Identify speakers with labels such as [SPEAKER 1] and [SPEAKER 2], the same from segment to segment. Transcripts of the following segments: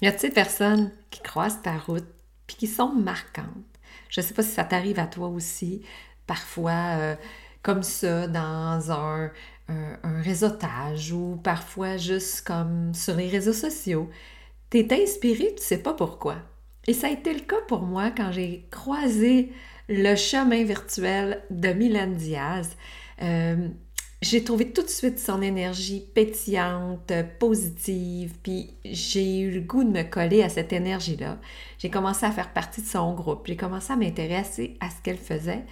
[SPEAKER 1] Y a t ces personnes qui croisent ta route puis qui sont marquantes? Je ne sais pas si ça t'arrive à toi aussi, parfois euh, comme ça, dans un, un, réseautage ou parfois juste comme sur les réseaux sociaux. Tu es inspiré, tu sais pas pourquoi. Et ça a été le cas pour moi quand j'ai croisé le chemin virtuel de Mylène Diaz. Euh, j'ai trouvé tout de suite son énergie pétillante, positive, puis j'ai eu le goût de me coller à cette énergie-là. J'ai commencé à faire partie de son groupe, j'ai commencé à m'intéresser à ce qu'elle faisait.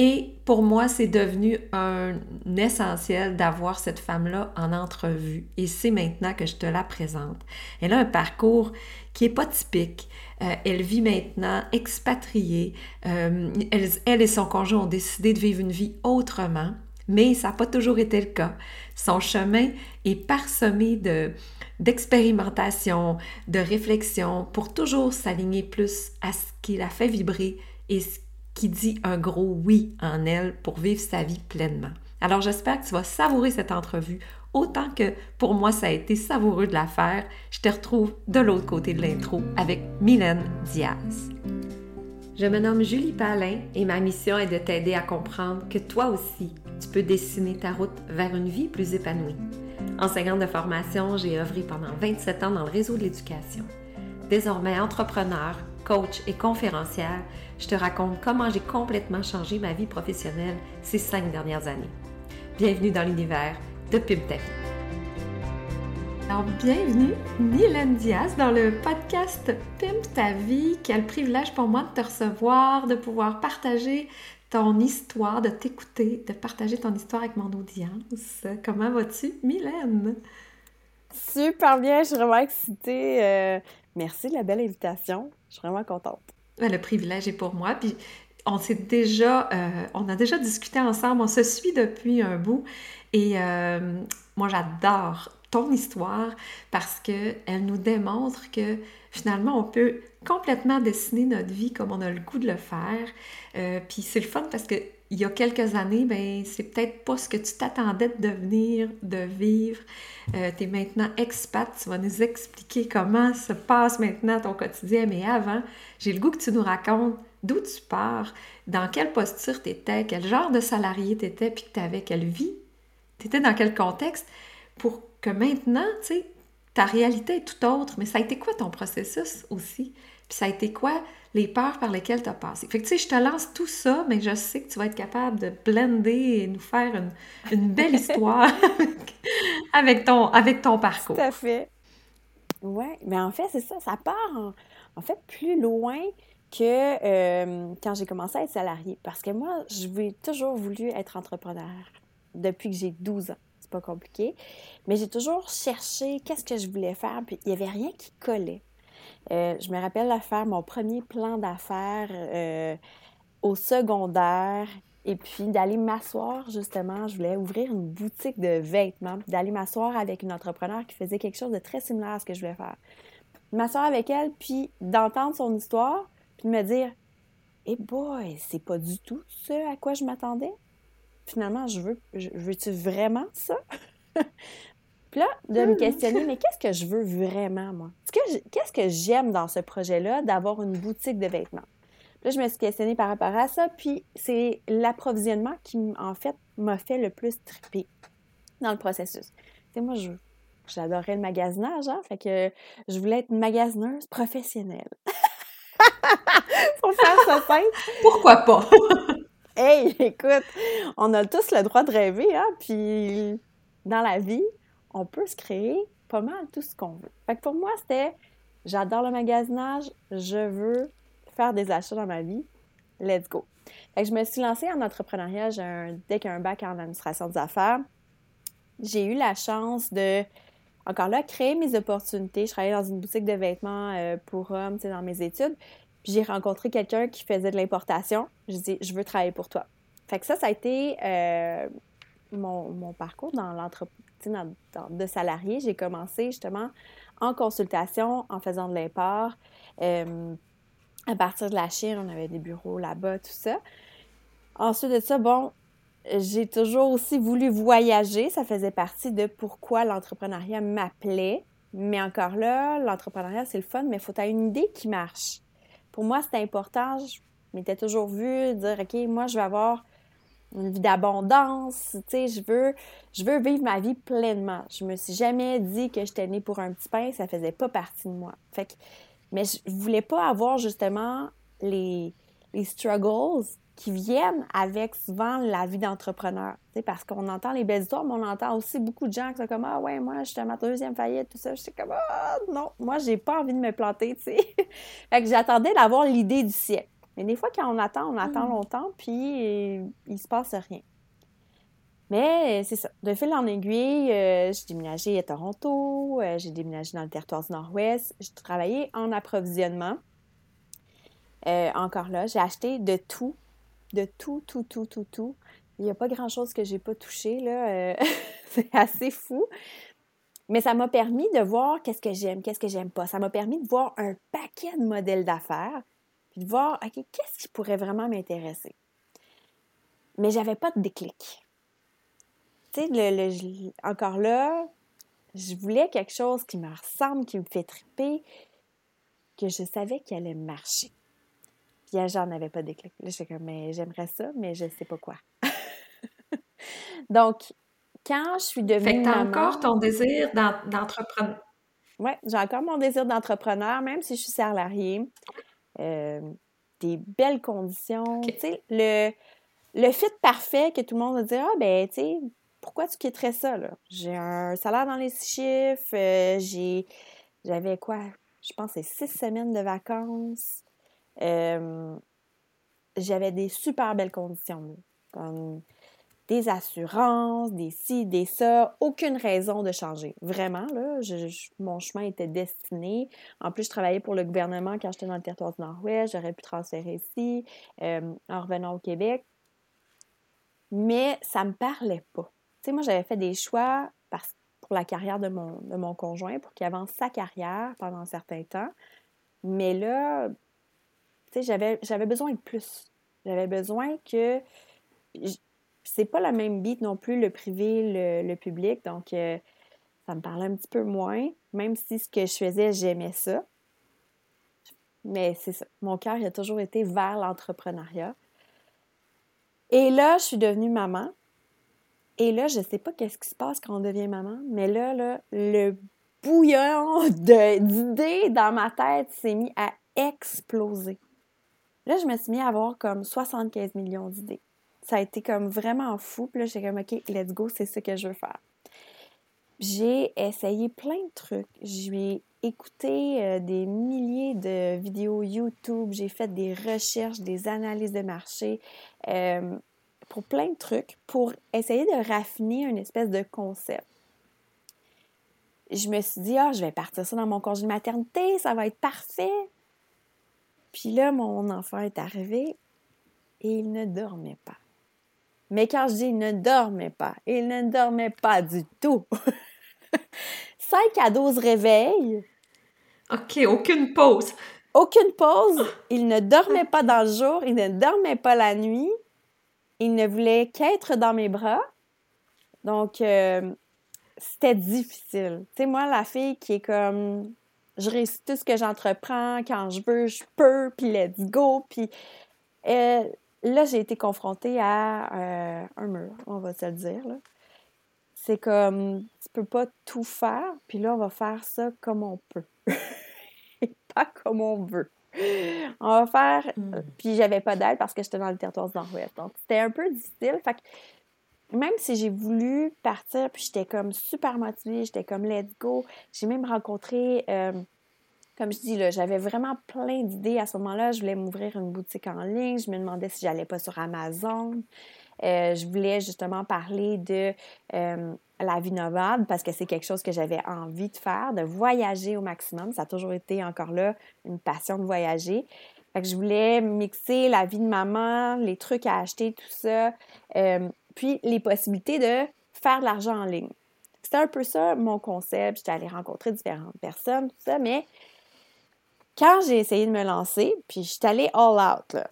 [SPEAKER 1] Et pour moi, c'est devenu un essentiel d'avoir cette femme-là en entrevue. Et c'est maintenant que je te la présente. Elle a un parcours qui n'est pas typique. Euh, elle vit maintenant expatriée. Euh, elle, et son conjoint ont décidé de vivre une vie autrement, mais ça n'a pas toujours été le cas. Son chemin est parsemé de, d'expérimentation, de réflexion pour toujours s'aligner plus à ce qui la fait vibrer et ce qui dit un gros oui en elle pour vivre sa vie pleinement. Alors j'espère que tu vas savourer cette entrevue autant que pour moi ça a été savoureux de la faire. Je te retrouve de l'autre côté de l'intro avec Mylène Diaz. Je me nomme Julie Palin et ma mission est de t'aider à comprendre que toi aussi, tu peux dessiner ta route vers une vie plus épanouie. Enseignante de formation, j'ai œuvré pendant 27 ans dans le réseau de l'éducation. Désormais entrepreneur, coach et conférencière, je te raconte comment j'ai complètement changé ma vie professionnelle ces cinq dernières années. Bienvenue dans l'univers de Pimp. Alors, bienvenue, Mylène Diaz, dans le podcast Pimp ta vie. Quel privilège pour moi de te recevoir, de pouvoir partager ton histoire, de t'écouter, de partager ton histoire avec mon audience. Comment vas-tu, Mylène?
[SPEAKER 2] Super bien, je suis vraiment excitée. Euh, merci de la belle invitation. Je suis vraiment contente.
[SPEAKER 1] Le privilège est pour moi. Puis on s'est déjà, euh, on a déjà discuté ensemble, on se suit depuis un bout. Et euh, moi, j'adore ton histoire parce qu'elle nous démontre que finalement, on peut complètement dessiner notre vie comme on a le goût de le faire. Euh, puis c'est le fun parce que il y a quelques années, ben c'est peut-être pas ce que tu t'attendais de devenir, de vivre. Euh, tu es maintenant expat, tu vas nous expliquer comment se passe maintenant ton quotidien, mais avant, j'ai le goût que tu nous racontes d'où tu pars, dans quelle posture tu étais, quel genre de salarié tu étais, puis que tu avais quelle vie, tu étais dans quel contexte, pour que maintenant, tu sais, ta réalité est tout autre, mais ça a été quoi ton processus aussi? Puis ça a été quoi les peurs par lesquelles tu as passé? Fait que tu sais, je te lance tout ça, mais je sais que tu vas être capable de blender et nous faire une, belle histoire avec, ton, avec ton parcours.
[SPEAKER 2] Tout à fait. Oui, mais en fait, c'est ça, ça part en, fait plus loin que euh, quand j'ai commencé à être salariée. Parce que moi, j'ai toujours voulu être entrepreneur depuis que j'ai 12 ans. Pas compliqué. Mais j'ai toujours cherché qu'est-ce que je voulais faire, puis il n'y avait rien qui collait. Euh, je me rappelle de faire mon premier plan d'affaires euh, au secondaire et puis d'aller m'asseoir justement. Je voulais ouvrir une boutique de vêtements, d'aller m'asseoir avec une entrepreneur qui faisait quelque chose de très similaire à ce que je voulais faire. M'asseoir avec elle, puis d'entendre son histoire, puis de me dire Eh boy, c'est pas du tout ce à quoi je m'attendais. Finalement, je veux, je, veux-tu vraiment ça? Puis là, de me questionner, mais qu'est-ce que je veux vraiment, moi? Qu'est-ce que j'aime dans ce projet-là d'avoir une boutique de vêtements? Puis là, je me suis questionnée par rapport à ça, puis c'est l'approvisionnement qui, en fait, m'a fait le plus triper dans le processus. C'est moi, je j'adorais le magasinage, hein? Fait que je voulais être une magasineuse professionnelle. Pour faire ça simple.
[SPEAKER 1] Pourquoi pas?
[SPEAKER 2] hey, écoute, on a tous le droit de rêver, hein? Puis dans la vie, on peut se créer pas mal tout ce qu'on veut. Fait que pour moi, c'était j'adore le magasinage, je veux faire des achats dans ma vie, let's go. Fait que je me suis lancée en entrepreneuriat, un, dès qu'un bac en administration des affaires. J'ai eu la chance de, encore là, créer mes opportunités. Je travaillais dans une boutique de vêtements euh, pour hommes, dans mes études. J'ai rencontré quelqu'un qui faisait de l'importation. Je dis, je veux travailler pour toi. Fait ça, ça a été euh, mon, mon, parcours dans l'entreprise de salarié, j'ai commencé justement en consultation, en faisant de l'import. Euh, à partir de la Chine, on avait des bureaux là-bas, tout ça. Ensuite de ça, bon, j'ai toujours aussi voulu voyager. Ça faisait partie de pourquoi l'entrepreneuriat m'appelait. Mais encore là, l'entrepreneuriat, c'est le fun, mais il faut avoir une idée qui marche. Pour moi, c'était important. Je m'étais toujours vue dire, OK, moi, je vais avoir une vie d'abondance, tu sais, je veux, je veux vivre ma vie pleinement. Je me suis jamais dit que j'étais née pour un petit pain, ça faisait pas partie de moi. Fait que, mais je voulais pas avoir justement les, les struggles qui viennent avec souvent la vie d'entrepreneur. Parce qu'on entend les belles histoires, mais on entend aussi beaucoup de gens qui sont comme Ah ouais, moi, j'étais à ma deuxième faillite, tout ça. Je suis comme Ah non, moi, j'ai pas envie de me planter, tu sais. fait que j'attendais d'avoir l'idée du siècle. Mais des fois, quand on attend, on attend mm. longtemps, puis il se passe rien. Mais c'est ça. De fil en aiguille, euh, j'ai déménagé à Toronto, euh, j'ai déménagé dans le territoire du Nord-Ouest, j'ai travaillé en approvisionnement. Euh, encore là, j'ai acheté de tout, de tout, tout, tout, tout, tout. Il n'y a pas grand-chose que j'ai pas touché, là. c'est assez fou. Mais ça m'a permis de voir qu'est-ce que j'aime, qu'est-ce que j'aime pas. Ça m'a permis de voir un paquet de modèles d'affaires de voir, OK, qu'est-ce qui pourrait vraiment m'intéresser? Mais j'avais pas de déclic. Tu sais, le, encore là, je voulais quelque chose qui me ressemble, qui me fait triper, que je savais qu'il allait marcher. Puis j'en avais pas de déclic. Là, j'étais comme, mais j'aimerais ça, mais je sais pas quoi. Donc, quand je suis devenue.
[SPEAKER 1] Fait que t'as encore ton désir d'entreprendre.
[SPEAKER 2] Oui, j'ai encore mon désir d'entrepreneur, même si je suis salariée. Euh, des belles conditions. Tu sais, le, le fit parfait que tout le monde va dire Ah, ben, tu sais, pourquoi tu quitterais ça, là? J'ai un salaire dans les six chiffres, euh, j'ai. J'avais quoi? Je pense c'est six semaines de vacances. Euh, j'avais des super belles conditions, comme des assurances, des ci, des ça, aucune raison de changer. Vraiment, là, mon chemin était destiné. En plus, je travaillais pour le gouvernement quand j'étais dans le territoire du Nord-Ouest, j'aurais pu transférer ici euh, en revenant au Québec. Mais ça me parlait pas. Tu sais, moi, j'avais fait des choix parce, pour la carrière de mon, de mon conjoint, pour qu'il avance sa carrière pendant un certain temps. Mais là, tu sais, j'avais besoin de plus. J'avais besoin que c'est pas la même beat non plus, le privé, le, public. Donc, euh, ça me parlait un petit peu moins, même si ce que je faisais, j'aimais ça. Mais c'est ça. Mon cœur, a toujours été vers l'entrepreneuriat. Et là, je suis devenue maman. Et là, je sais pas qu'est-ce qui se passe quand on devient maman, mais là, là le bouillon d'idées dans ma tête s'est mis à exploser. Là, je me suis mis à avoir comme 75 millions d'idées ça a été comme vraiment fou. Puis là, j'ai comme, OK, let's go, c'est ce que je veux faire. J'ai essayé plein de trucs. J'ai écouté euh, des milliers de vidéos YouTube. J'ai fait des recherches, des analyses de marché euh, pour plein de trucs pour essayer de raffiner une espèce de concept. Je me suis dit, ah, je vais partir ça dans mon congé de maternité, ça va être parfait. Puis là, mon enfant est arrivé et il ne dormait pas. Mais quand je dis ne dormait pas, il ne dormait pas du tout. 5 à 12 réveils.
[SPEAKER 1] OK, aucune pause.
[SPEAKER 2] Aucune pause. Il ne dormait pas dans le jour, il ne dormait pas la nuit. Il ne voulait qu'être dans mes bras. Donc, euh, c'était difficile. Tu sais, moi, la fille qui est comme, je réussis tout ce que j'entreprends, quand je veux, je peux, puis let's go, puis... Euh, là, j'ai été confrontée à euh, un mur, on va se le dire. C'est comme, tu peux pas tout faire, puis là, on va faire ça comme on peut. Et pas comme on veut. On va faire. Hmm. Puis j'avais pas d'aide parce que j'étais dans le territoire du Nord-Ouest. Donc, c'était un peu difficile. Fait que même si j'ai voulu partir, puis j'étais comme super motivée, j'étais comme let's go. J'ai même rencontré. Euh, comme je dis, j'avais vraiment plein d'idées à ce moment-là. Je voulais m'ouvrir une boutique en ligne. Je me demandais si j'allais pas sur Amazon. Euh, je voulais justement parler de euh, la vie nomade parce que c'est quelque chose que j'avais envie de faire, de voyager au maximum. Ça a toujours été encore là une passion de voyager. Fait que je voulais mixer la vie de maman, les trucs à acheter, tout ça, puis les possibilités de faire de l'argent en ligne. C'était un peu ça mon concept. J'étais allée rencontrer différentes personnes, tout ça, mais quand j'ai essayé de me lancer, puis je suis allée all out, là.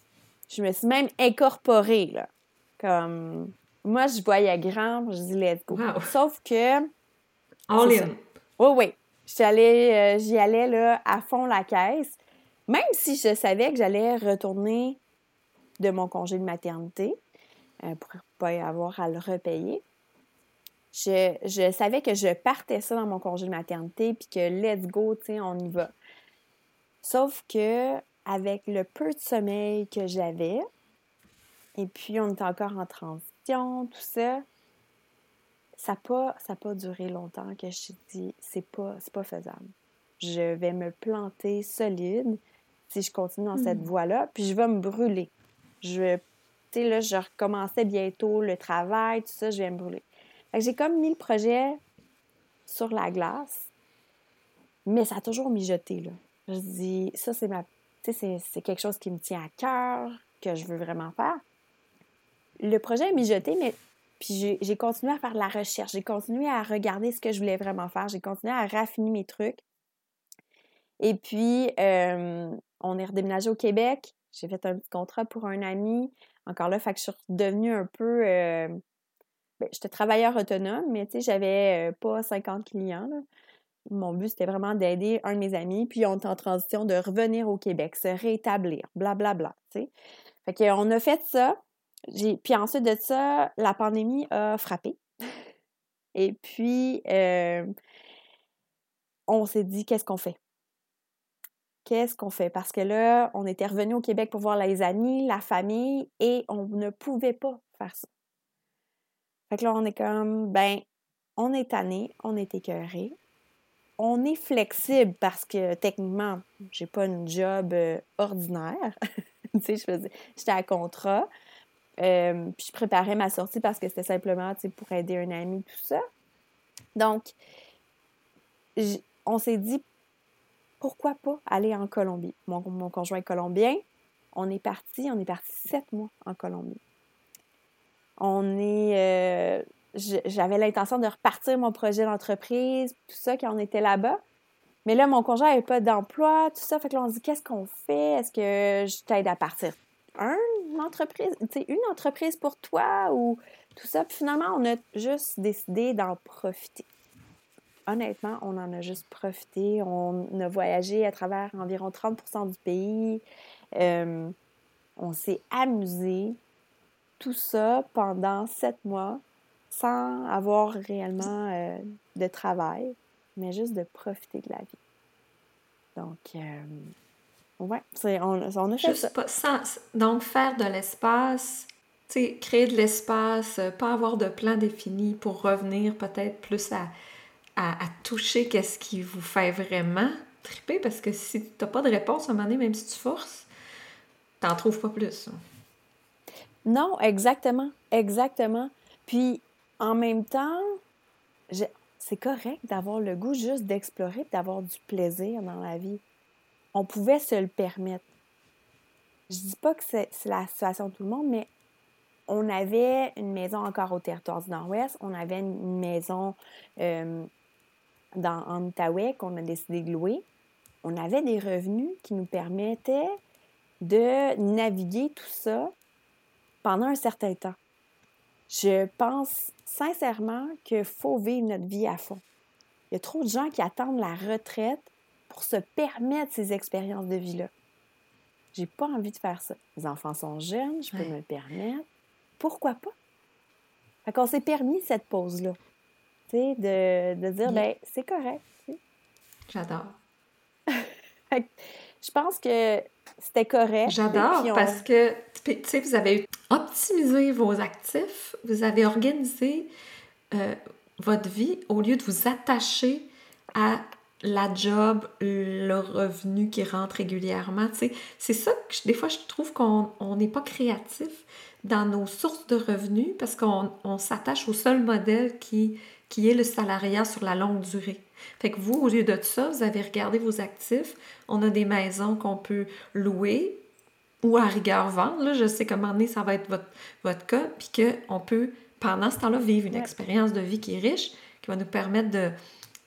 [SPEAKER 2] Je me suis même incorporée, là. Comme, moi, je voyais grand, je dis let's go. Sauf que...
[SPEAKER 1] All in.
[SPEAKER 2] Oui, oui. j'y allais, allais là, à fond la caisse, même si je savais que j'allais retourner de mon congé de maternité pour pour pas y avoir à le repayer. Je, je, savais que je partais ça dans mon congé de maternité, puis que let's go, tu on y va. Sauf que avec le peu de sommeil que j'avais, et puis on était encore en transition, tout ça, ça n'a pas, pas duré longtemps que je dit c'est pas, pas faisable. Je vais me planter solide si je continue dans cette hmm. voie-là, puis je vais me brûler. Je tu là, je recommençais bientôt le travail, tout ça, je vais me brûler. j'ai comme mis le projet sur la glace, mais ça a toujours mijoté, là. Je dis, ça, c'est ma. Tu sais, c'est quelque chose qui me tient à cœur, que je veux vraiment faire. Le projet a mijoté, mais puis j'ai continué à faire de la recherche, j'ai continué à regarder ce que je voulais vraiment faire, j'ai continué à raffiner mes trucs. Et puis, euh, on est redéménagé au Québec. J'ai fait un petit contrat pour un ami. Encore là, fait que je suis devenue un peu. Euh, ben, j'étais travailleur autonome, mais tu sais, j'avais euh, pas 50 clients. Mon but, c'était vraiment d'aider un de mes amis, puis on est en transition de revenir au Québec, se rétablir, blablabla, bla, bla. Fait qu'on a fait ça. Puis ensuite de ça, la pandémie a frappé. Et puis, euh, on s'est dit, qu'est-ce qu'on fait? Qu'est-ce qu'on fait? Parce que là, on était revenu au Québec pour voir les amis, la famille, et on ne pouvait pas faire ça. Fait que là, on est comme, ben, on est tanné, on est écœuré, on est flexible parce que techniquement, j'ai pas une job euh, ordinaire. tu sais, je faisais, j'étais à contrat. Euh, puis je préparais ma sortie parce que c'était simplement pour aider un ami, tout ça. Donc, on s'est dit, pourquoi pas aller en Colombie? Mon, conjoint est colombien. On est parti, on est parti sept mois en Colombie. On est. Euh, j'avais l'intention de repartir mon projet d'entreprise, tout ça, quand on était là-bas. Mais là, mon conjoint n'avait pas d'emploi, tout ça. Fait que là, dit, qu'est-ce qu'on fait? Est-ce que je t'aide à partir? une entreprise, une entreprise pour toi ou tout ça? Puis finalement, on a juste décidé d'en profiter. Honnêtement, on en a juste profité. On a voyagé à travers environ 30% du pays. Euh, on s'est amusé. Tout ça pendant sept mois sans avoir réellement euh, de travail, mais juste de profiter de la vie. Donc, euh, Ouais, on, on a fait ça.
[SPEAKER 1] Pas, donc, faire de l'espace, créer de l'espace, pas avoir de plan défini pour revenir peut-être plus à, à, toucher qu'est-ce qui vous fait vraiment triper, parce que si tu n'as pas de réponse à un moment donné, même si tu forces, tu n'en trouves pas plus.
[SPEAKER 2] Non, exactement, exactement. Puis, en même temps, c'est correct d'avoir le goût juste d'explorer, d'avoir du plaisir dans la vie on pouvait se le permettre. Je dis pas que c'est la situation de tout le monde, mais on avait une maison encore au territoire du Nord-Ouest, on avait une maison euh, dans, en Outaouais qu'on a décidé de louer. On avait des revenus qui nous permettaient de naviguer tout ça pendant un certain temps. Je pense sincèrement qu'il faut vivre notre vie à fond. Il y a trop de gens qui attendent la retraite pour se permettre ces expériences de vie-là. J'ai pas envie de faire ça. Les enfants sont jeunes, je peux me le permettre. Pourquoi pas? Fait qu'on s'est permis cette pause-là. De, de dire, ben, c'est correct.
[SPEAKER 1] J'adore.
[SPEAKER 2] je pense que c'était correct.
[SPEAKER 1] J'adore parce que, tu sais, vous avez optimisé vos actifs, vous avez organisé euh, votre vie au lieu de vous attacher à la job, le revenu qui rentre régulièrement. C'est ça que des fois je trouve qu'on n'est pas créatif dans nos sources de revenus parce qu'on s'attache au seul modèle qui, qui est le salariat sur la longue durée. Fait que vous, au lieu de ça, vous avez regardé vos actifs. On a des maisons qu'on peut louer ou à rigueur vendre. Là, je sais comment ça va être votre, votre cas, puis qu'on peut, pendant ce temps-là, vivre une expérience de vie qui est riche, qui va nous permettre de,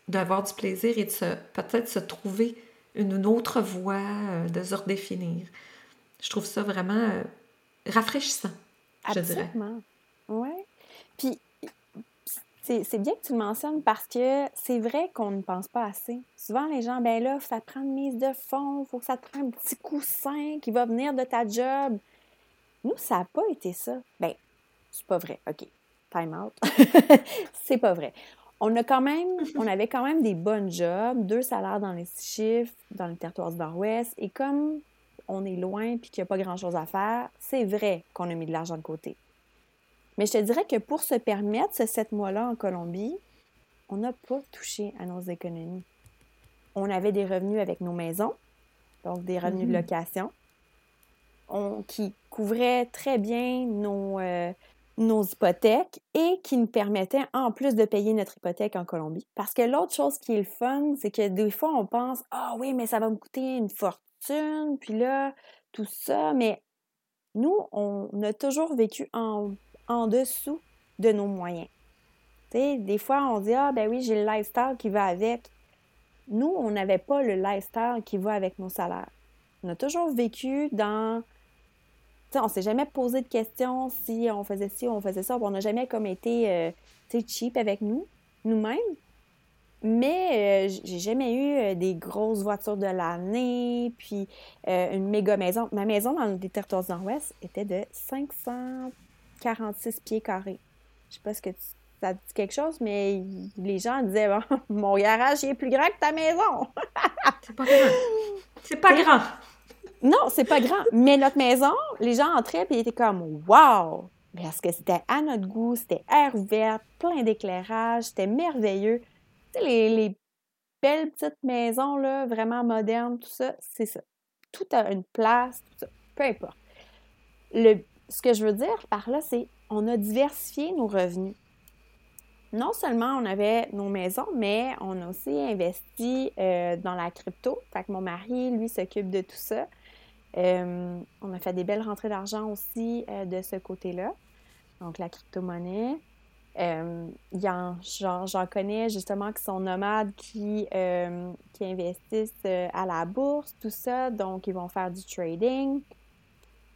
[SPEAKER 1] d'avoir du plaisir et de peut-être se trouver une, autre voie, euh, de se redéfinir. Je trouve ça vraiment euh, rafraîchissant, je dirais.
[SPEAKER 2] Oui. Puis, c'est bien que tu le mentionnes parce que c'est vrai qu'on ne pense pas assez. Souvent, les gens, ben là, ça prend une mise de fond, faut que ça te prenne un petit coussin qui va venir de ta job. Nous, ça n'a pas été ça. Ben, c'est pas vrai. OK. Time out. c'est pas vrai. On a quand même, on avait quand même des bonnes jobs, deux salaires dans les chiffres, dans le territoire du Nord-Ouest. Et comme on est loin et qu'il n'y a pas grand-chose à faire, c'est vrai qu'on a mis de l'argent de côté. Mais je te dirais que pour se permettre ce sept mois-là en Colombie, on n'a pas touché à nos économies. On avait des revenus avec nos maisons, donc des revenus de mm-hmm. location, qui couvraient très bien nos, euh, nos hypothèques et qui nous permettaient en plus de payer notre hypothèque en Colombie. Parce que l'autre chose qui est le fun, c'est que des fois on pense Ah oui, mais ça va me coûter une fortune, puis là, tout ça. Mais nous, on a toujours vécu en en dessous de nos moyens. des fois, on dit Ah, ben oui, j'ai le lifestyle qui va avec. Nous, on n'avait pas le lifestyle qui va avec nos salaires. On a toujours vécu dans. sais, on s'est jamais posé de questions si on faisait ci ou on faisait ça. On n'a jamais comme été euh, cheap avec nous, nous-mêmes. Mais euh, j'ai jamais eu euh, des grosses voitures de l'année, puis une méga maison. Ma maison dans le territoire nord-ouest était de 500 46 pieds carrés. Je sais pas ce que ça dit quelque chose, mais les gens disaient mon garage est plus grand que ta maison.
[SPEAKER 1] c'est pas grand. C'est pas grand.
[SPEAKER 2] Non, c'est pas grand. Mais notre maison, les gens entraient et ils étaient comme Wow! Parce que c'était à notre goût, c'était air ouvert, plein d'éclairage, c'était merveilleux. Tu sais, les, les, belles petites maisons, là, vraiment modernes, tout ça, c'est ça. Tout a une place, tout ça. Peu importe. Le, ce que je veux dire par là, c'est on a diversifié nos revenus. Non seulement on avait nos maisons, mais on a aussi investi euh, dans la crypto. Fait que mon mari, lui, s'occupe de tout ça. Euh, on a fait des belles rentrées d'argent aussi euh, de ce côté-là. Donc, la crypto-monnaie. J'en connais justement qui sont nomades, qui, qui investissent à la bourse, tout ça. Donc, ils vont faire du trading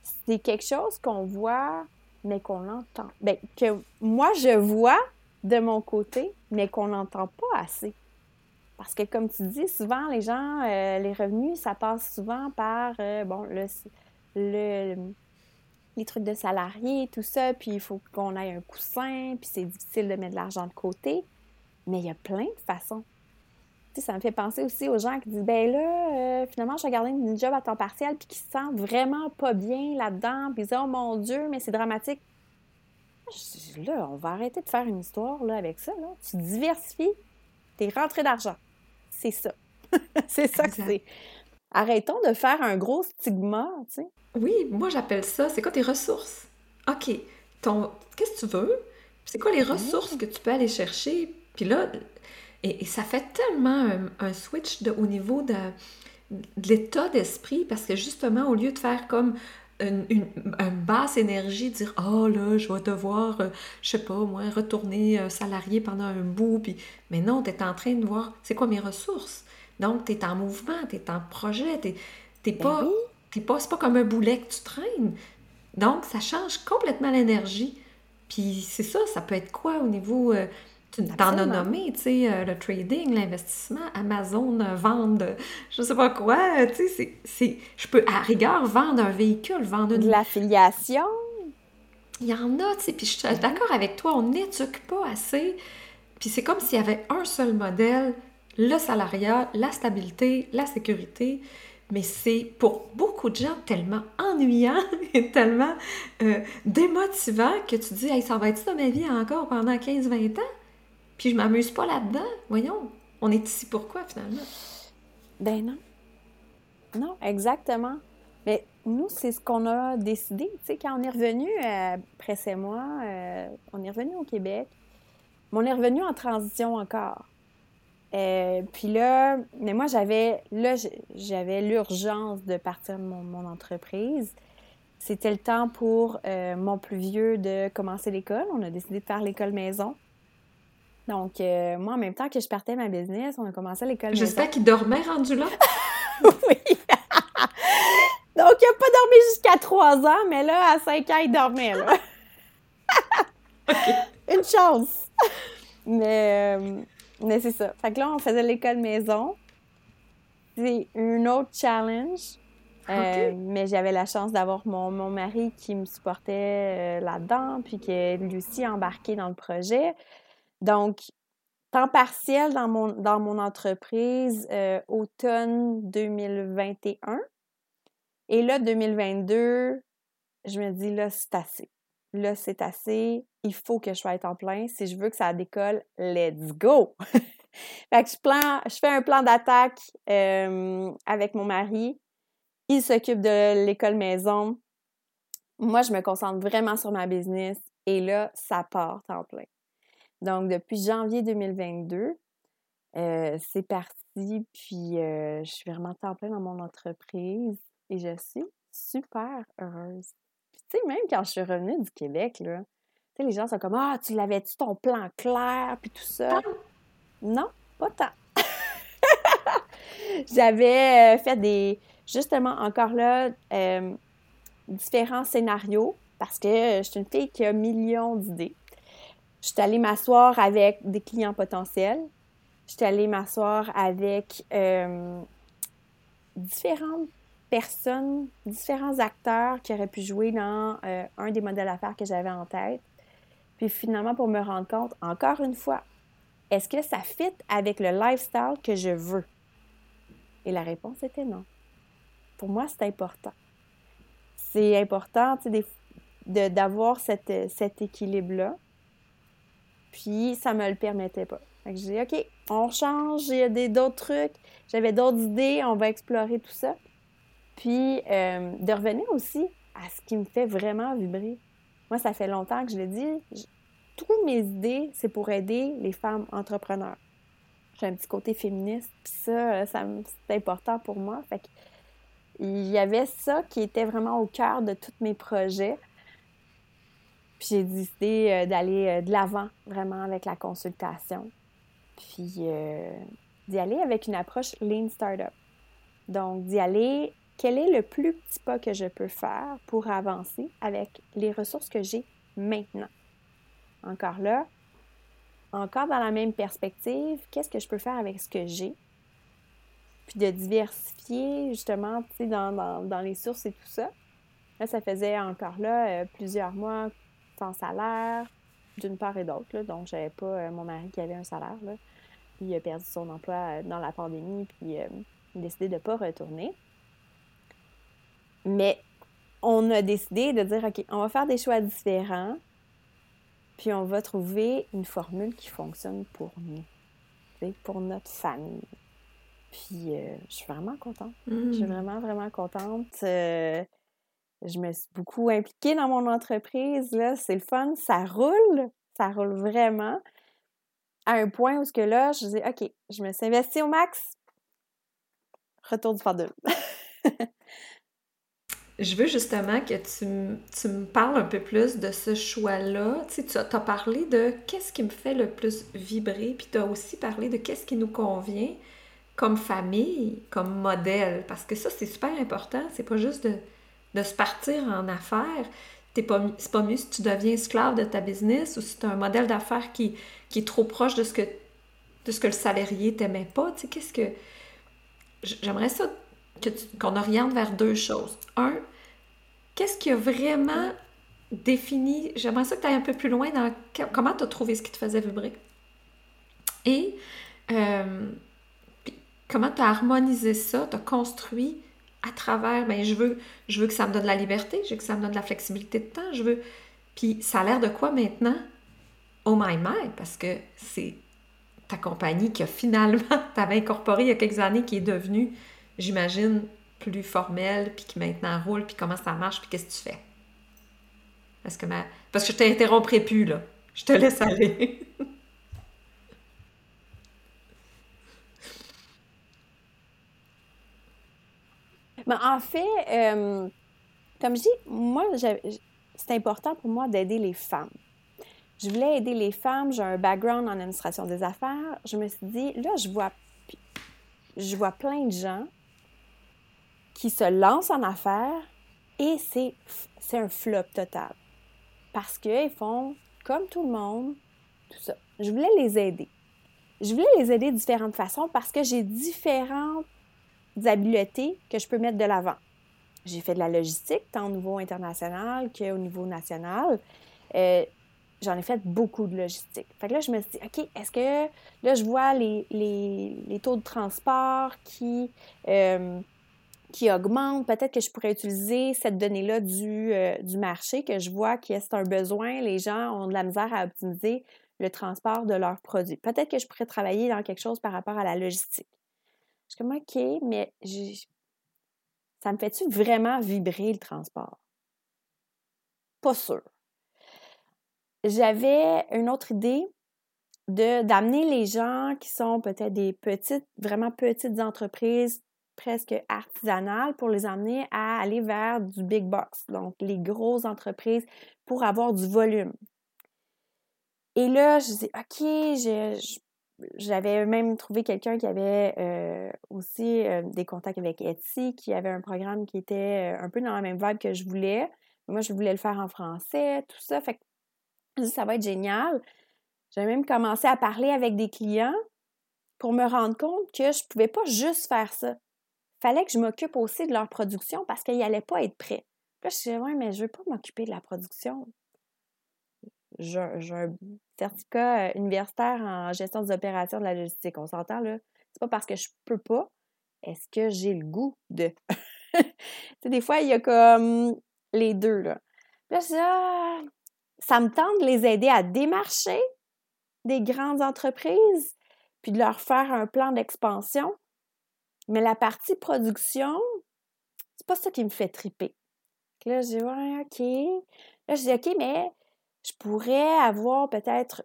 [SPEAKER 2] c'est quelque chose qu'on voit, mais qu'on entend. Bien, que moi, je vois de mon côté, mais qu'on n'entend pas assez. Parce que, comme tu dis, souvent, les gens, euh, les revenus, ça passe souvent par, euh, bon, le, le, les trucs de salariés, tout ça, puis il faut qu'on ait un coussin, puis c'est difficile de mettre de l'argent de côté. Mais il y a plein de façons ça me fait penser aussi aux gens qui disent ben là, euh, finalement, je regardais une job à temps partiel puis qui se sentent vraiment pas bien là-dedans, puis ils disent oh mon Dieu, mais c'est dramatique. là, on va arrêter de faire une histoire là, avec ça. Là. Tu diversifies tes rentrées d'argent. C'est ça. c'est ça que c'est. Arrêtons de faire un gros stigma, tu sais.
[SPEAKER 1] Oui, moi j'appelle ça, c'est quoi tes ressources? OK, ton qu'est-ce que tu veux? C'est quoi les ressources que tu peux aller chercher? Puis là, et, ça fait tellement un, switch de, au niveau de, l'état d'esprit parce que justement, au lieu de faire comme une, basse énergie, dire Oh là, je vais devoir, euh, je sais pas, moi, retourner euh, salarié pendant un bout. Puis... Mais non, tu es en train de voir c'est quoi mes ressources? Donc, tu es en mouvement, tu es en projet, tu n'es ben pas, pas, pas comme un boulet que tu traînes. Donc, ça change complètement l'énergie. Puis c'est ça, ça peut être quoi au niveau. Euh, t'en as nommé, tu sais, euh, le trading, l'investissement, Amazon, euh, vendre, je sais pas quoi, euh, tu sais, c'est, je peux à rigueur vendre un véhicule, vendre une...
[SPEAKER 2] De l'affiliation?
[SPEAKER 1] Il y en a, tu sais, puis je suis d'accord avec toi, on n'éduque pas assez. Puis c'est comme s'il y avait un seul modèle, le salariat, la stabilité, la sécurité. Mais c'est pour beaucoup de gens tellement ennuyant et tellement démotivant que tu dis, hey, ça va être ça ma vie encore pendant 15-20 ans? Puis je m'amuse pas là-dedans. Voyons, on est ici pourquoi finalement?
[SPEAKER 2] Ben non. Non, exactement. Mais nous, c'est ce qu'on a décidé. Tu sais, quand on est revenu, euh, après ces mois, euh, on est revenu au Québec, mais on est revenu en transition encore. Euh, puis là, mais moi, j'avais là, j'avais l'urgence de partir de mon, mon entreprise. C'était le temps pour mon plus vieux de commencer l'école. On a décidé de faire l'école maison. Donc, euh, moi, en même temps que je partais ma business, on a commencé l'école
[SPEAKER 1] J'espère qu'il dormait rendu là.
[SPEAKER 2] oui. Donc, il n'a pas dormi jusqu'à 3 ans, mais là, à 5 ans, il dormait, là. Une chance. Mais, euh, mais c'est ça. Fait que là, on faisait l'école maison. C'est un autre challenge. Euh, mais j'avais la chance d'avoir mon, mon, mari qui me supportait euh, là-dedans, puis qui est lui aussi embarqué dans le projet. Donc, temps partiel dans mon, dans mon entreprise, automne 2021. Et là, 2022, je me dis, là, c'est assez. Là, c'est assez. Il faut que je sois en plein. Si je veux que ça décolle, let's go! fait que je, plan, je fais un plan d'attaque euh, avec mon mari. Il s'occupe de l'école maison. Moi, je me concentre vraiment sur ma business. Et là, ça part en plein. Donc, depuis janvier 2022, euh, c'est parti. Puis, euh, je suis vraiment en plein dans mon entreprise. Et je suis super heureuse. Puis, tu sais, même quand je suis revenue du Québec, là, tu sais, les gens sont comme Ah, tu l'avais-tu ton plan clair, puis tout ça? Non, pas tant. J'avais euh, fait des, justement, encore là, euh, différents scénarios parce que je suis une fille qui a millions d'idées. Je suis allée m'asseoir avec des clients potentiels. Je suis allée m'asseoir avec euh, différentes personnes, différents acteurs qui auraient pu jouer dans euh, un des modèles d'affaires que j'avais en tête. Puis finalement, pour me rendre compte, encore une fois, est-ce que ça fit avec le lifestyle que je veux? Et la réponse était non. Pour moi, c'est important. C'est important d'avoir cet équilibre-là. Puis ça me le permettait pas. Fait que j'ai dit, OK, on change, il y a d'autres trucs. J'avais d'autres idées, on va explorer tout ça. Puis, euh, de revenir aussi à ce qui me fait vraiment vibrer. Moi, ça fait longtemps que je le dis. toutes mes idées, c'est pour aider les femmes entrepreneurs. J'ai un petit côté féministe, puis ça, ça c'est important pour moi. Fait que, il y avait ça qui était vraiment au cœur de tous mes projets. Puis j'ai décidé euh, d'aller de l'avant vraiment avec la consultation. Puis d'y aller avec une approche Lean Startup. Donc, d'y aller quel est le plus petit pas que je peux faire pour avancer avec les ressources que j'ai maintenant? Encore là, encore dans la même perspective, qu'est-ce que je peux faire avec ce que j'ai? Puis de diversifier justement tu sais, dans, les sources et tout ça. Là, ça faisait encore là euh, plusieurs mois sans salaire, d'une part et d'autre. Donc, j'avais pas euh, mon mari qui avait un salaire. Là. il a perdu son emploi euh, dans la pandémie, puis il a décidé de ne pas retourner. Mais on a décidé de dire, OK, on va faire des choix différents, puis on va trouver une formule qui fonctionne pour nous, pour notre famille. Puis euh, je suis vraiment contente. Je suis mm. vraiment, vraiment contente. Je me suis beaucoup impliquée dans mon entreprise. Là. C'est le fun. Ça roule. Ça roule vraiment. À un point où ce que là, je dis OK, je me suis investie au max. Retour du fardeux.
[SPEAKER 1] Je veux justement que tu, me parles un peu plus de ce choix-là. Tu, sais, tu as, parlé de qu'est-ce qui me fait le plus vibrer, puis tu as aussi parlé de qu'est-ce qui nous convient comme famille, comme modèle, parce que ça, c'est super important. C'est pas juste de, se partir en affaires. C'est pas, mieux si tu deviens esclave de ta business ou si tu as un modèle d'affaires qui, est trop proche de ce que, de le salarié t'aimait pas. Tu qu'est-ce que... J'aimerais ça qu'on oriente vers deux choses. Un, qu'est-ce qui a vraiment défini, j'aimerais ça que tu ailles un peu plus loin dans comment tu as trouvé ce qui te faisait vibrer? Et euh, comment tu as harmonisé ça, tu as construit à travers, ben je veux, je veux que ça me donne de la liberté, je veux que ça me donne de la flexibilité de temps, je veux. Puis ça a l'air de quoi maintenant? Oh my my, parce que c'est ta compagnie qui a finalement, t'avais incorporé il y a quelques années, qui est devenue j'imagine, plus formelle, puis qui maintenant roule, puis comment ça marche, puis qu'est-ce que tu fais? Parce que, ma... Parce que je t'interromprai plus, là. Je te laisse aller.
[SPEAKER 2] Mais en fait, euh, comme je dis, moi, c'est important pour moi d'aider les femmes. Je voulais aider les femmes, j'ai un background en administration des affaires. Je me suis dit, là, je vois, je vois plein de gens qui se lancent en affaires et c'est, un flop total. Parce qu'ils font comme tout le monde, tout ça. Je voulais les aider. Je voulais les aider de différentes façons parce que j'ai différentes habiletés que je peux mettre de l'avant. J'ai fait de la logistique, tant au niveau international qu'au niveau national. Euh, j'en ai fait beaucoup de logistique. Fait que là, je me suis dit, OK, est-ce que là, je vois les, les, taux de transport qui, euh, qui augmentent? Peut-être que je pourrais utiliser cette donnée-là du, euh, du marché, que je vois que c'est un besoin. Les gens ont de la misère à optimiser le transport de leurs produits. Peut-être que je pourrais travailler dans quelque chose par rapport à la logistique. Je suis comme, OK, mais ça me fait-tu vraiment vibrer le transport? Pas sûr j'avais une autre idée d'amener les gens qui sont peut-être des petites, vraiment petites entreprises presque artisanales pour les amener à aller vers du big box, donc les grosses entreprises pour avoir du volume. Et là, je dis, OK, j'avais même trouvé quelqu'un qui avait euh, aussi euh, des contacts avec Etsy, qui avait un programme qui était euh, un peu dans la même vibe que je voulais. Moi, je voulais le faire en français, tout ça. Fait que ça va être génial. J'ai même commencé à parler avec des clients pour me rendre compte que je ne pouvais pas juste faire ça. Fallait que je m'occupe aussi de leur production parce qu'ils n'allaient pas être prêts. Là, je disais, ouais, mais je ne veux pas m'occuper de la production. J'ai un certificat euh, universitaire en gestion des opérations de la logistique. On s'entend, là? C'est pas parce que je peux pas. Est-ce que j'ai le goût de? tu des fois, il y a comme les deux, là. Là, ah, ça me tente de les aider à démarcher des grandes entreprises, puis de leur faire un plan d'expansion. Mais la partie production, c'est pas ça qui me fait triper. Là, je dis, ouais, OK. Là, je dis, OK, mais je pourrais avoir peut-être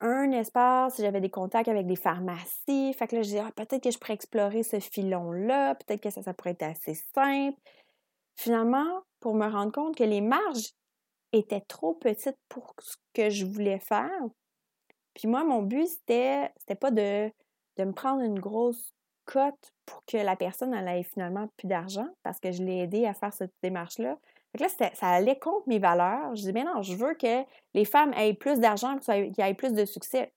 [SPEAKER 2] un espace, si j'avais des contacts avec des pharmacies. Fait que là, je dis, ah, peut-être que je pourrais explorer ce filon-là, peut-être que ça, ça pourrait être assez simple. Finalement, pour me rendre compte que les marges était trop petite pour ce que je voulais faire. Puis moi, mon but, c'était, c'était pas de, de me prendre une grosse cote pour que la personne elle ait finalement plus d'argent parce que je l'ai aidé à faire cette démarche-là. Fait là, ça allait contre mes valeurs. Je dis, mais non, je veux que les femmes aient plus d'argent, qu'ils aient plus de succès.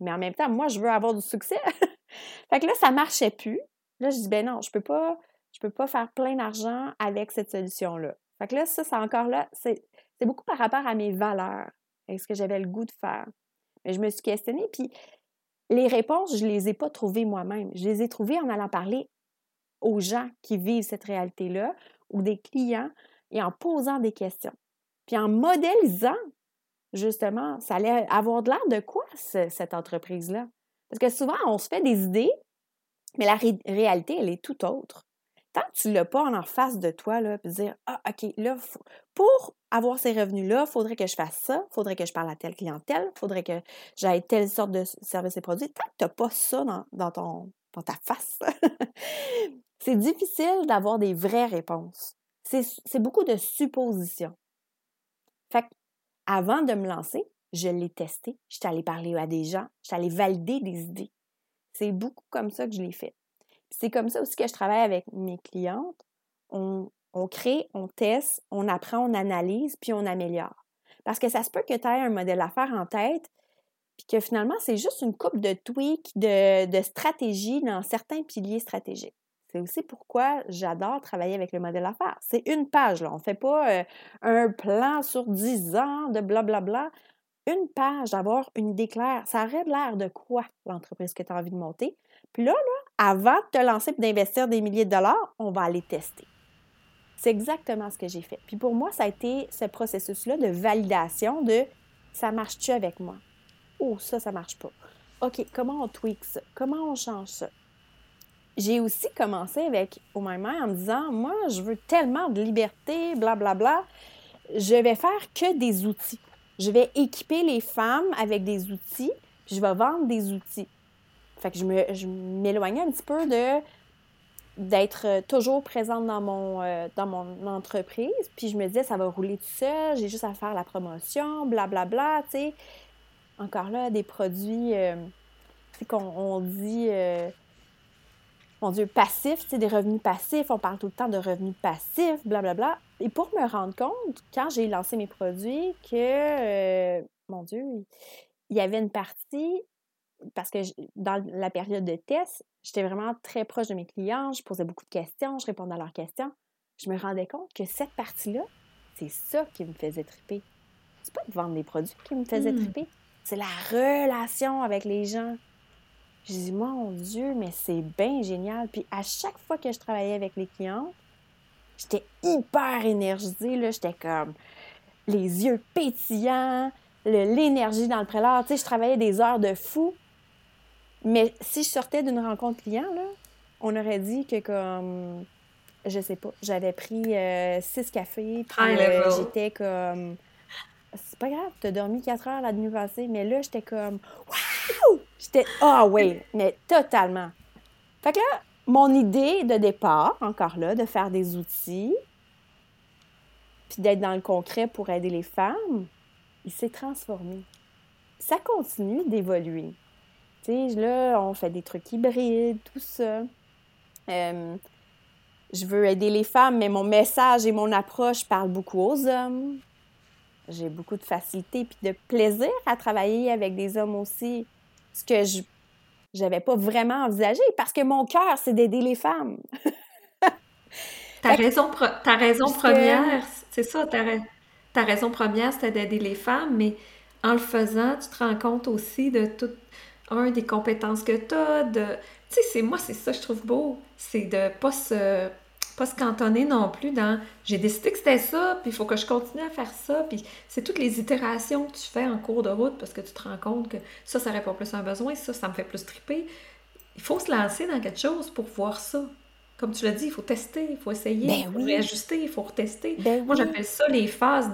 [SPEAKER 2] Mais en même temps, moi, je veux avoir du succès. fait que là, ça marchait plus. Là, je dis, ben non, je peux pas, je peux pas faire plein d'argent avec cette solution-là. Fait que là, ça, c'est encore là, c'est beaucoup par rapport à mes valeurs, et ce que j'avais le goût de faire. Mais je me suis questionnée, puis les réponses, je ne les ai pas trouvées moi-même. Je les ai trouvées en allant parler aux gens qui vivent cette réalité-là ou des clients et en posant des questions. Puis en modélisant, justement, ça allait avoir de l'air de quoi, cette entreprise-là? Parce que souvent, on se fait des idées, mais la réalité, elle est tout autre tant que tu ne l'as pas en face de toi, là, puis dire Ah, OK, là, pour avoir ces revenus-là, il faudrait que je fasse ça, il faudrait que je parle à telle clientèle, il faudrait que j'aille telle sorte de services et produits. Tant que tu n'as pas ça dans, ton, dans ta face, c'est difficile d'avoir des vraies réponses. C'est beaucoup de suppositions. Fait avant de me lancer, je l'ai testé, je suis allée parler à des gens, je suis allée valider des idées. C'est beaucoup comme ça que je l'ai fait. C'est comme ça aussi que je travaille avec mes clientes. On, crée, on teste, on apprend, on analyse, puis on améliore. Parce que ça se peut que tu aies un modèle d'affaires en tête, puis que finalement, c'est juste une coupe de tweaks, de, de stratégie dans certains piliers stratégiques. C'est aussi pourquoi j'adore travailler avec le modèle d'affaires. C'est une page, là. On ne fait pas euh, un plan sur 10 ans de blablabla. Bla, bla. Une page, d'avoir une idée claire. Ça aurait l'air de quoi l'entreprise que tu as envie de monter? Puis là, là, avant de te lancer et d'investir des milliers de dollars, on va aller tester. C'est exactement ce que j'ai fait. Puis pour moi, ça a été ce processus-là de validation de ça marche-tu avec moi? Oh, ça, ça marche pas. OK, comment on tweak ça? Comment on change ça? J'ai aussi commencé avec au même en me disant Moi, je veux tellement de liberté, blablabla. Bla, bla. Je vais faire que des outils. Je vais équiper les femmes avec des outils, puis je vais vendre des outils. Fait que je m'éloignais un petit peu d'être euh, toujours présente dans mon, euh, dans mon entreprise. Puis je me disais, ça va rouler tout seul, j'ai juste à faire la promotion, blablabla, bla, bla, tu sais. Encore là, des produits, euh, qu'on on dit, mon Dieu, passifs, tu sais, des revenus passifs, on parle tout le temps de revenus passifs, blablabla. Bla, bla. Et pour me rendre compte, quand j'ai lancé mes produits, que mon Dieu, il y avait une partie, parce que dans la période de test, j'étais vraiment très proche de mes clients, je posais beaucoup de questions, je répondais à leurs questions. Je me rendais compte que cette partie-là, c'est ça qui me faisait triper. C'est pas de vendre des produits qui me faisait mmh. triper, c'est la relation avec les gens. Je dis, mon Dieu, mais c'est bien génial. Puis à chaque fois que je travaillais avec les clients, j'étais hyper énergisée, là. J'étais comme les yeux pétillants, l'énergie dans le prélat. Tu sais, je travaillais des heures de fou. Mais si je sortais d'une rencontre client, là, on aurait dit que comme je sais pas, j'avais pris euh, six cafés, puis euh, j'étais comme c'est pas grave, t'as dormi quatre heures la nuit passée, mais là j'étais comme waouh! J'étais ah ouais, mais totalement. Fait que là, mon idée de départ, encore là, de faire des outils, puis d'être dans le concret pour aider les femmes, il s'est transformé. Ça continue d'évoluer. Tu sais, là, on fait des trucs hybrides, tout ça. Euh, je veux aider les femmes, mais mon message et mon approche parlent beaucoup aux hommes. J'ai beaucoup de facilité puis de plaisir à travailler avec des hommes aussi, ce que je n'avais pas vraiment envisagé parce que mon cœur, c'est d'aider les femmes.
[SPEAKER 1] ta raison, ta raison première, c'est ça, ta, ta raison première, c'était d'aider les femmes, mais en le faisant, tu te rends compte aussi de tout, un, des compétences que tu as, de... Tu sais, c'est moi, c'est ça que je trouve beau, c'est de pas se pas se cantonner non plus dans j'ai décidé que c'était ça, puis il faut que je continue à faire ça, puis c'est toutes les itérations que tu fais en cours de route parce que tu te rends compte que ça, ça répond plus à un besoin, ça, ça me fait plus triper. Il faut se lancer dans quelque chose pour voir ça. Comme tu l'as dit, il faut tester, il faut essayer, ben il faut réajuster, il faut retester. Ben Moi, j'appelle ça les phases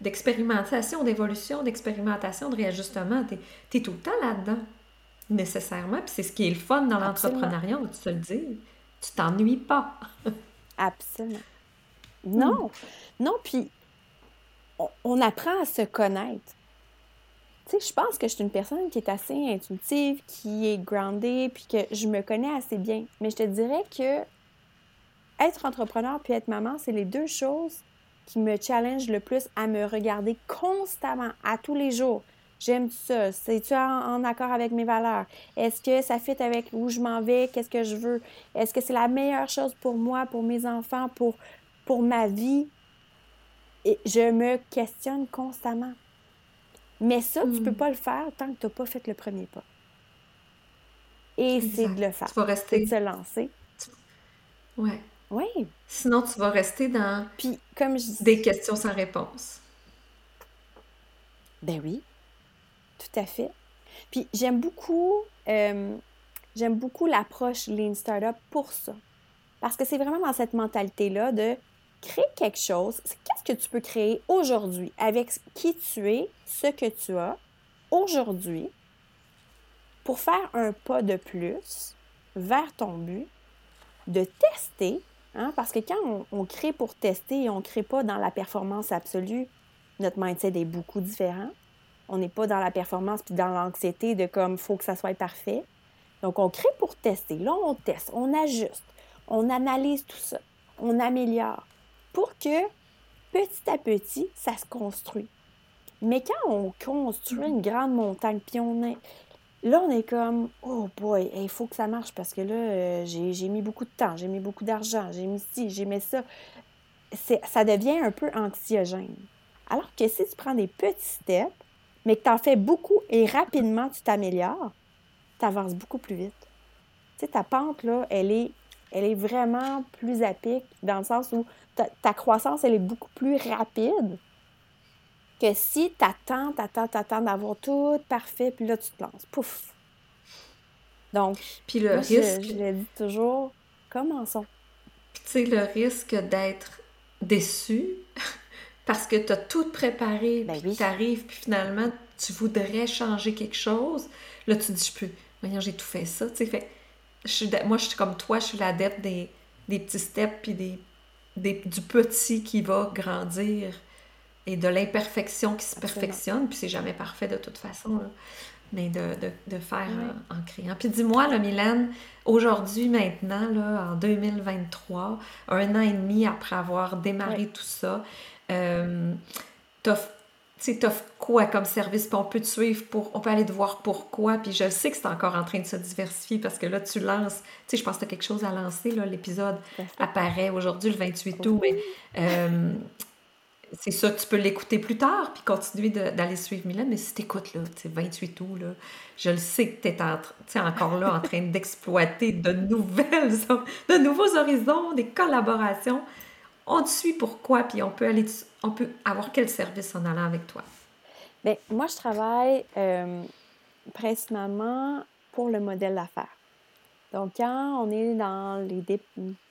[SPEAKER 1] d'expérimentation, d'évolution, d'expérimentation, de réajustement. Tu es, tout le temps là-dedans, nécessairement. Puis c'est ce qui est le fun dans l'entrepreneuriat, tu te le dis. Tu t'ennuies pas.
[SPEAKER 2] Absolument. Non, non, puis on, apprend à se connaître. Tu sais, je pense que je suis une personne qui est assez intuitive, qui est groundée, puis que je me connais assez bien. Mais je te dirais que être entrepreneur puis être maman, c'est les deux choses qui me challengent le plus à me regarder constamment, à tous les jours. J'aime ça. C'est-tu en, accord avec mes valeurs? Est-ce que ça fit avec où je m'en vais? Qu'est-ce que je veux? Est-ce que c'est la meilleure chose pour moi, pour mes enfants, pour, pour ma vie? Et je me questionne constamment. Mais ça, tu ne peux hmm. pas le faire tant que tu n'as pas fait le premier pas. Et c'est de le faire. Tu vas rester. de se lancer.
[SPEAKER 1] Ouais.
[SPEAKER 2] Oui.
[SPEAKER 1] Sinon, tu vas rester dans
[SPEAKER 2] Puis, comme je
[SPEAKER 1] des questions sans réponse.
[SPEAKER 2] Ben oui, tout à fait. Puis j'aime beaucoup, euh, j'aime beaucoup l'approche Lean Startup pour ça. Parce que c'est vraiment dans cette mentalité-là de créer quelque chose. Qu'est-ce que tu peux créer aujourd'hui avec qui tu es, ce que tu as aujourd'hui pour faire un pas de plus vers ton but, de tester Hein? Parce que quand on, crée pour tester et on ne crée pas dans la performance absolue, notre mindset est beaucoup différent. On n'est pas dans la performance puis dans l'anxiété de comme faut que ça soit parfait. Donc, on crée pour tester. Là, on teste, on ajuste, on analyse tout ça, on améliore pour que petit à petit, ça se construit. Mais quand on construit une grande montagne, puis on est, Là, on est comme, oh boy, il faut que ça marche parce que là, euh, j'ai mis beaucoup de temps, j'ai mis beaucoup d'argent, j'ai mis ci, j'ai mis ça. Ça devient un peu anxiogène. Alors que si tu prends des petits steps, mais que tu en fais beaucoup et rapidement tu t'améliores, tu avances beaucoup plus vite. Tu sais, ta pente, là, elle est, elle est vraiment plus à pic dans le sens où ta, ta croissance, elle est beaucoup plus rapide que si t'attends, t'attends, t'attends d'avoir tout parfait, puis là, tu te lances. Pouf! Donc, puis le risque... je, le dis toujours, commençons.
[SPEAKER 1] Puis tu sais, le risque d'être déçu parce que tu as tout préparé, ben puis tu arrives, puis finalement, tu voudrais changer quelque chose. Là, tu dis, je peux... Voyons, j'ai tout fait ça. Tu fait... Je moi, je suis comme toi, je suis l'adepte des, des petits steps, puis des, des, du petit qui va grandir et de l'imperfection qui se perfectionne, puis c'est jamais parfait de toute façon, mais de, de, faire en, créant. Puis dis-moi, là, Mylène, aujourd'hui, maintenant, là, en 2023, un an et demi après avoir démarré tout ça, euh, tu t'offres quoi comme service, puis on peut te suivre, pour, on peut aller te voir pourquoi, puis je sais que c'est encore en train de se diversifier parce que là, tu lances, tu sais, je pense que tu as quelque chose à lancer, là, l'épisode apparaît aujourd'hui, le 28 août, mais euh, c'est ça, tu peux l'écouter plus tard, puis continuer d'aller suivre Mylène, mais si t'écoutes, là, tu sais, 28 août, là, je le sais que t'es es encore là en train d'exploiter de nouvelles, de nouveaux horizons, des collaborations, on te suit pourquoi, puis on peut aller, on peut avoir quel service en allant avec toi?
[SPEAKER 2] Bien, moi, je travaille euh, principalement pour le modèle d'affaires. Donc, quand on est dans les,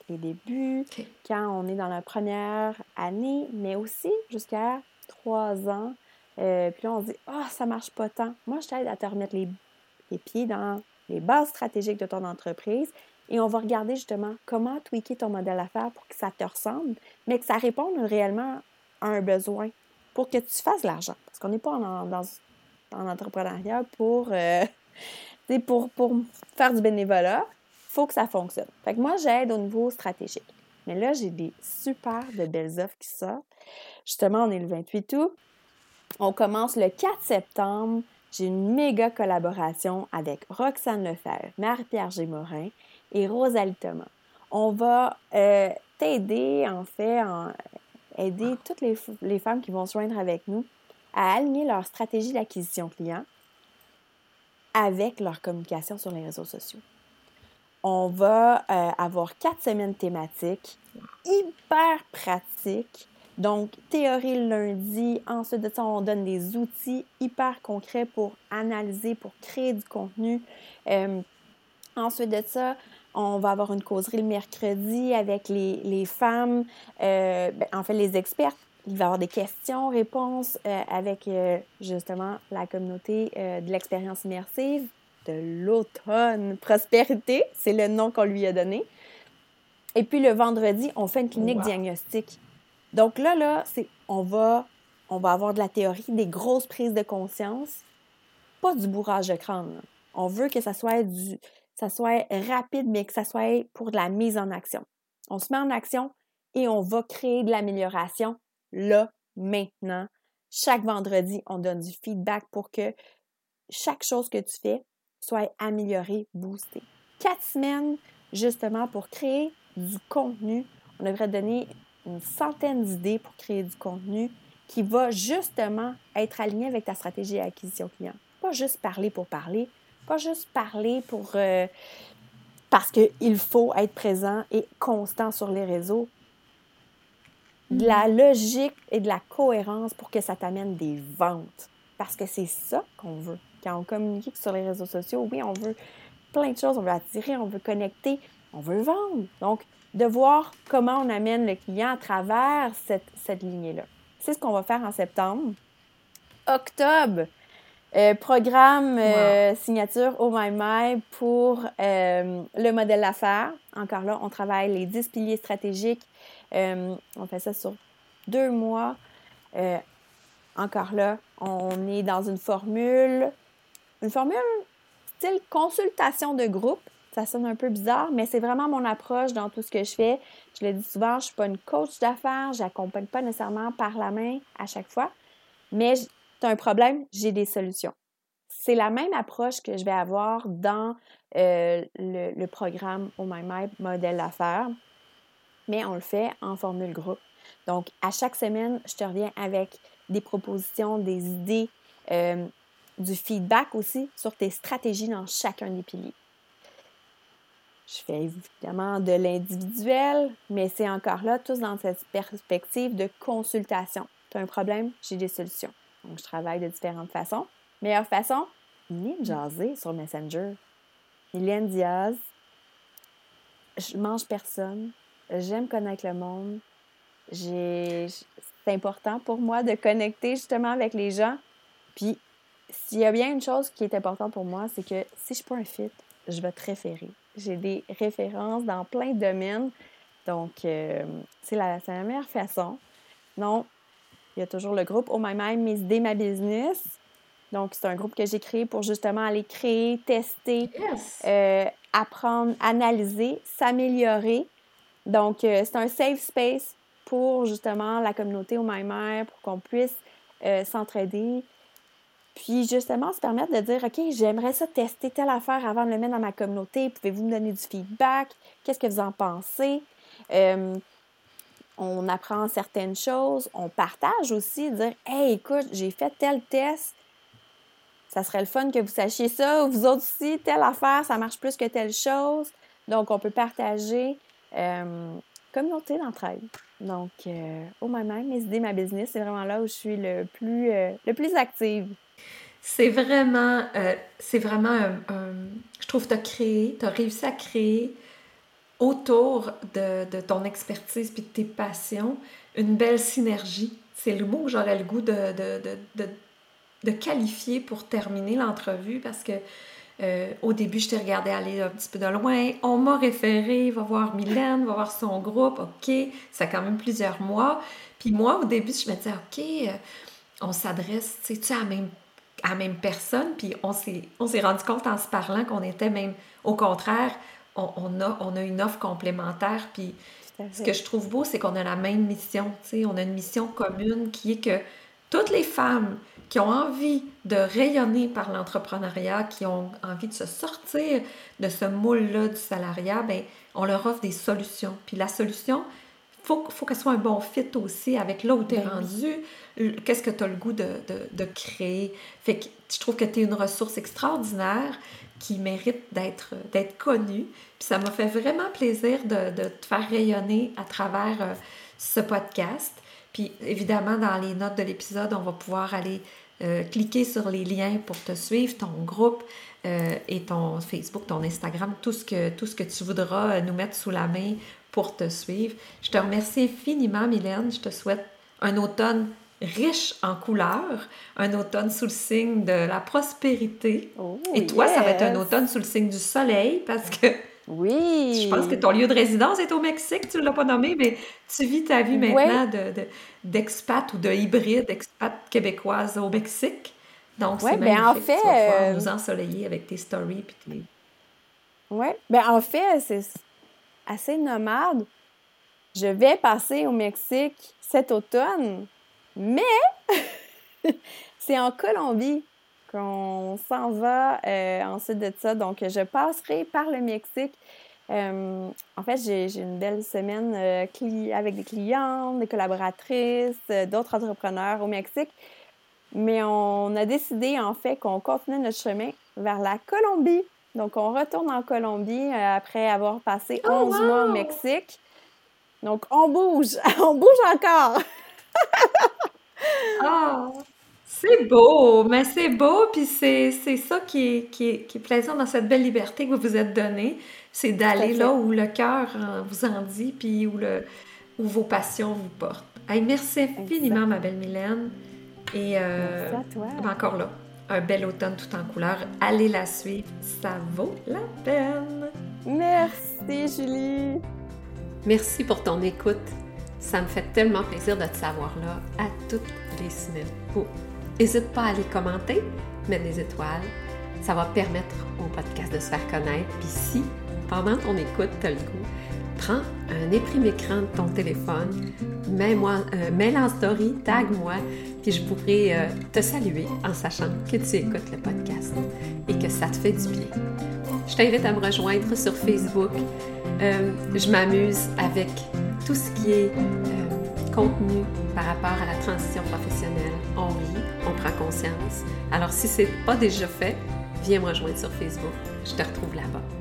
[SPEAKER 2] les débuts, quand on est dans la première année, mais aussi jusqu'à trois ans, euh, puis là, on se dit, ah, ça marche pas tant. Moi, je t'aide à te remettre les, les pieds dans les bases stratégiques de ton entreprise et on va regarder justement comment tweaker ton modèle d'affaires pour que ça te ressemble, mais que ça réponde réellement à un besoin pour que tu fasses de l'argent. Parce qu'on n'est pas en, en entrepreneuriat pour, euh, pour, pour faire du bénévolat. Il faut que ça fonctionne. Fait que moi, j'aide au niveau stratégique. Mais là, j'ai des super de belles offres qui sortent. Justement, on est le 28 août. On commence le 4 septembre. J'ai une méga collaboration avec Roxane Lefebvre, Marie-Pierre Gémorin et Rosalie Thomas. On va euh, t'aider, en fait, aider toutes les, les, femmes qui vont se joindre avec nous à aligner leur stratégie d'acquisition client avec leur communication sur les réseaux sociaux. On va euh, avoir quatre semaines thématiques hyper pratiques. Donc, théorie le lundi. Ensuite de ça, on donne des outils hyper concrets pour analyser, pour créer du contenu. Euh, ensuite de ça, on va avoir une causerie le mercredi avec les, femmes, euh, ben, en fait les experts. Il va y avoir des questions, réponses euh, avec euh, justement la communauté de l'expérience immersive de l'automne prospérité, c'est le nom qu'on lui a donné. Et puis le vendredi, on fait une clinique diagnostique. Donc là, là, c'est on va, on va avoir de la théorie, des grosses prises de conscience, pas du bourrage de crâne. On veut que ça soit du, ça soit rapide, mais que ça soit pour de la mise en action. On se met en action et on va créer de l'amélioration là, maintenant. Chaque vendredi, on donne du feedback pour que chaque chose que tu fais soit améliorée, boostée. Quatre semaines, justement, pour créer du contenu. On devrait donner une centaine d'idées pour créer du contenu qui va justement être aligné avec ta stratégie d'acquisition client. Pas juste parler pour parler, pas juste parler pour euh, parce qu'il faut être présent et constant sur les réseaux. De la mm-hmm. logique et de la cohérence pour que ça t'amène des ventes. Parce que c'est ça qu'on veut. Quand on communique sur les réseaux sociaux, oui, on veut plein de choses. On veut attirer, on veut connecter, on veut vendre. Donc, de voir comment on amène le client à travers cette, cette lignée-là. C'est ce qu'on va faire en septembre. Octobre, euh, programme euh, signature Oh My My pour euh, le modèle d'affaires. Encore là, on travaille les 10 piliers stratégiques. on fait ça sur deux mois. encore là, on est dans une formule, une formule style consultation de groupe. Ça sonne un peu bizarre, mais c'est vraiment mon approche dans tout ce que je fais. Je le dis souvent, je ne suis pas une coach d'affaires, je n'accompagne pas nécessairement par la main à chaque fois, mais tu as un problème, j'ai des solutions. C'est la même approche que je vais avoir dans euh, le, programme Oh My modèle d'affaires, mais on le fait en formule groupe. Donc, à chaque semaine, je te reviens avec des propositions, des idées, euh, du feedback aussi sur tes stratégies dans chacun des piliers. Je fais évidemment de l'individuel, mais c'est encore là, tous dans cette perspective de consultation. Tu as un problème, j'ai des solutions. Donc, je travaille de différentes façons. Meilleure façon, venez me jaser sur Messenger. Mylène Diaz, je mange personne, j'aime connaître le monde. C'est important pour moi de connecter justement avec les gens. Puis, s'il y a bien une chose qui est importante pour moi, c'est que si je suis pas un fit, je vais te référer. J'ai des références dans plein de domaines. Donc, euh, c'est la, la meilleure façon. Non, il y a toujours le groupe Oh My Mind, Mes idées, ma business. Donc, c'est un groupe que j'ai créé pour justement aller créer, tester, euh, apprendre, analyser, s'améliorer. Donc, euh, c'est un safe space pour justement la communauté Oh My Mind, pour qu'on puisse euh, s'entraider. Puis justement, se permettre de dire, OK, j'aimerais ça tester telle affaire avant de le mettre dans ma communauté. Pouvez-vous me donner du feedback? Qu'est-ce que vous en pensez? Euh, on apprend certaines choses. On partage aussi, dire, Hey, écoute, j'ai fait tel test. Ça serait le fun que vous sachiez ça. Vous autres aussi, telle affaire, ça marche plus que telle chose. Donc, on peut partager. Euh, communauté d'entraide. Donc, euh, au même, mes idées, ma business, c'est vraiment là où je suis le plus, le plus active.
[SPEAKER 1] C'est vraiment, euh, c'est vraiment je trouve, tu as créé, tu as réussi à créer autour de, ton expertise puis de tes passions une belle synergie. C'est le mot que j'aurais le goût de, de, qualifier pour terminer l'entrevue parce que euh, au début, je t'ai regardé aller un petit peu de loin. On m'a référé, va voir Mylène, va voir son groupe. OK, ça fait quand même plusieurs mois. Puis moi, au début, je me disais, OK, euh, on s'adresse, tu sais, à même à même personne. Puis on s'est rendu compte en se parlant qu'on était même, au contraire, on, a, on a une offre complémentaire. Puis ce que je trouve beau, c'est qu'on a la même mission. sais On a une mission commune qui est que toutes les femmes qui ont envie de rayonner par l'entrepreneuriat, qui ont envie de se sortir de ce moule-là du salariat, ben, on leur offre des solutions. Puis la solution, faut, faut qu'elle soit un bon fit aussi avec là où tu es ben rendu, qu'est-ce que tu as le goût de, de, créer. Fait que je trouve que tu es une ressource extraordinaire qui mérite d'être, d'être connue. Puis ça m'a fait vraiment plaisir de, te faire rayonner à travers euh, ce podcast. Puis évidemment, dans les notes de l'épisode, on va pouvoir aller euh, cliquer sur les liens pour te suivre, ton groupe euh, et ton Facebook, ton Instagram, tout ce, que, tout ce que tu voudras nous mettre sous la main pour te suivre. Je te remercie infiniment, Mylène. Je te souhaite un automne riche en couleurs, un automne sous le signe de la prospérité. Oh, Et toi, ça va être un automne sous le signe du soleil parce que
[SPEAKER 2] oui.
[SPEAKER 1] Je pense que ton lieu de résidence est au Mexique, tu ne l'as pas nommé, mais tu vis ta vie maintenant d'expat ou de hybride, expat québécoise au Mexique. Donc, c'est ben en fait, tu vas pouvoir euh, nous ensoleiller avec tes stories. Tes...
[SPEAKER 2] Oui, ben en fait, c'est assez nomade. Je vais passer au Mexique cet automne, mais c'est en Colombie qu'on s'en va euh, ensuite de ça. Donc, je passerai par le Mexique. Euh, en fait, j'ai une belle semaine euh, avec des clientes, des collaboratrices, d'autres entrepreneurs au Mexique. Mais on a décidé, en fait, qu'on continue notre chemin vers la Colombie. Donc, on retourne en Colombie après avoir passé 11 mois au Mexique. Donc, on bouge. on bouge encore.
[SPEAKER 1] Ah, c'est beau, mais c'est beau, puis c'est ça qui est, qui, est, qui est plaisant dans cette belle liberté que vous vous êtes donnée. C'est d'aller là où le cœur euh, vous en dit, puis où, le, où vos passions vous portent. merci infiniment, ma belle Mylène. Et euh,
[SPEAKER 2] merci à toi.
[SPEAKER 1] encore là un bel automne tout en couleur. Allez la suivre, ça vaut la peine.
[SPEAKER 2] Merci Julie.
[SPEAKER 1] Merci pour ton écoute. Ça me fait tellement plaisir de te savoir là à toutes les semaines. N'hésite pas à aller commenter, mettre des étoiles. Ça va permettre au podcast de se faire connaître. Puis si, pendant ton écoute, tu as le goût, prends un éprime écran de ton téléphone, mets-moi, euh, mets en story, tag-moi, puis je pourrai euh, te saluer en sachant que tu écoutes le podcast et que ça te fait du bien. Je t'invite à me rejoindre sur Facebook. Euh, je m'amuse avec tout ce qui est contenu par rapport à la transition professionnelle. On rit, on prend conscience. Alors si ce n'est pas déjà fait, viens me rejoindre sur Facebook. Je te retrouve là-bas.